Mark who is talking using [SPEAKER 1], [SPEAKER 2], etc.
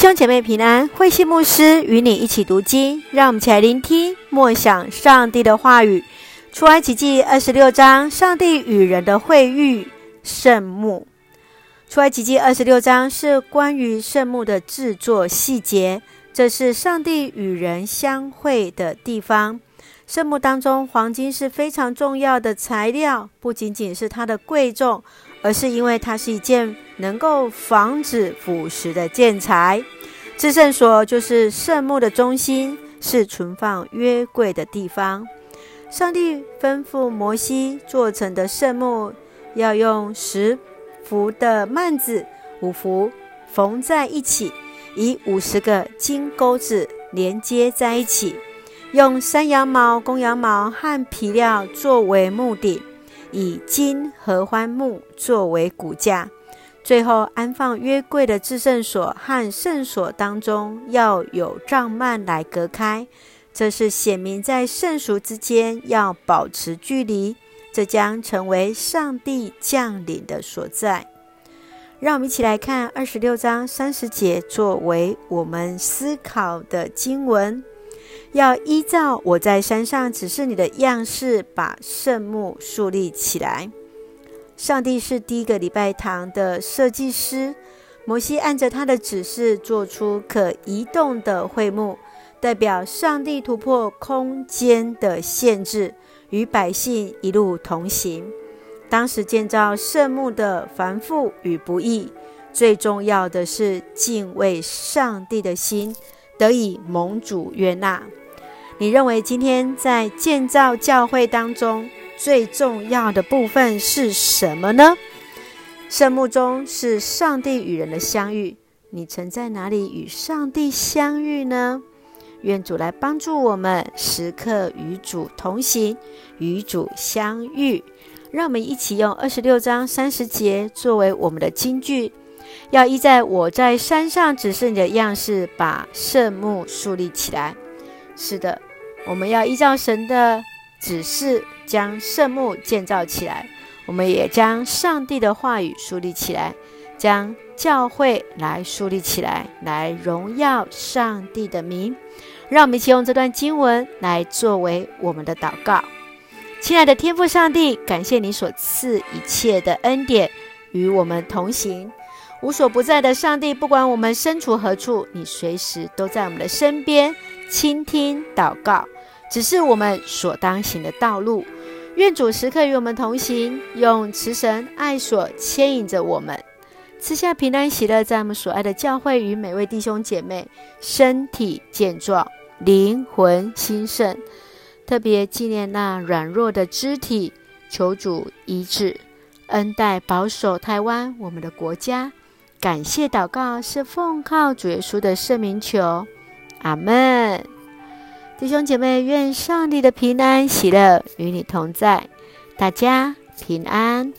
[SPEAKER 1] 兄姐妹平安，慧馨牧师与你一起读经，让我们一起来聆听默想上帝的话语。出埃及记二十六章，上帝与人的会遇，圣幕。出埃及记二十六章是关于圣幕的制作细节，这是上帝与人相会的地方。圣幕当中，黄金是非常重要的材料，不仅仅是它的贵重，而是因为它是一件能够防止腐蚀的建材。至圣所就是圣幕的中心，是存放约柜的地方。上帝吩咐摩西做成的圣幕，要用十幅的幔子，五幅缝在一起，以五十个金钩子连接在一起。用山羊毛、公羊毛和皮料作为木顶，以金合欢木作为骨架。最后安放约柜的至圣所和圣所当中要有帐幔来隔开，这是显明在圣俗之间要保持距离。这将成为上帝降临的所在。让我们一起来看二十六章三十节，作为我们思考的经文。要依照我在山上指示你的样式，把圣幕树立起来。上帝是第一个礼拜堂的设计师，摩西按着他的指示做出可移动的会幕，代表上帝突破空间的限制，与百姓一路同行。当时建造圣墓的繁复与不易，最重要的是敬畏上帝的心得以蒙主悦纳。你认为今天在建造教会当中最重要的部分是什么呢？圣幕中是上帝与人的相遇。你曾在哪里与上帝相遇呢？愿主来帮助我们，时刻与主同行，与主相遇。让我们一起用二十六章三十节作为我们的金句，要依在我在山上指示你的样式，把圣幕树立起来。是的。我们要依照神的指示，将圣幕建造起来。我们也将上帝的话语树立起来，将教会来树立起来，来荣耀上帝的名。让我们一起用这段经文来作为我们的祷告。亲爱的天父上帝，感谢你所赐一切的恩典与我们同行。无所不在的上帝，不管我们身处何处，你随时都在我们的身边，倾听祷告，只是我们所当行的道路。愿主时刻与我们同行，用慈神爱所牵引着我们，赐下平安喜乐，在我们所爱的教会与每位弟兄姐妹身体健壮，灵魂兴盛。特别纪念那软弱的肢体，求主医治，恩待保守台湾我们的国家。感谢祷告是奉靠主耶稣的圣名求，阿门。弟兄姐妹，愿上帝的平安喜乐与你同在，大家平安。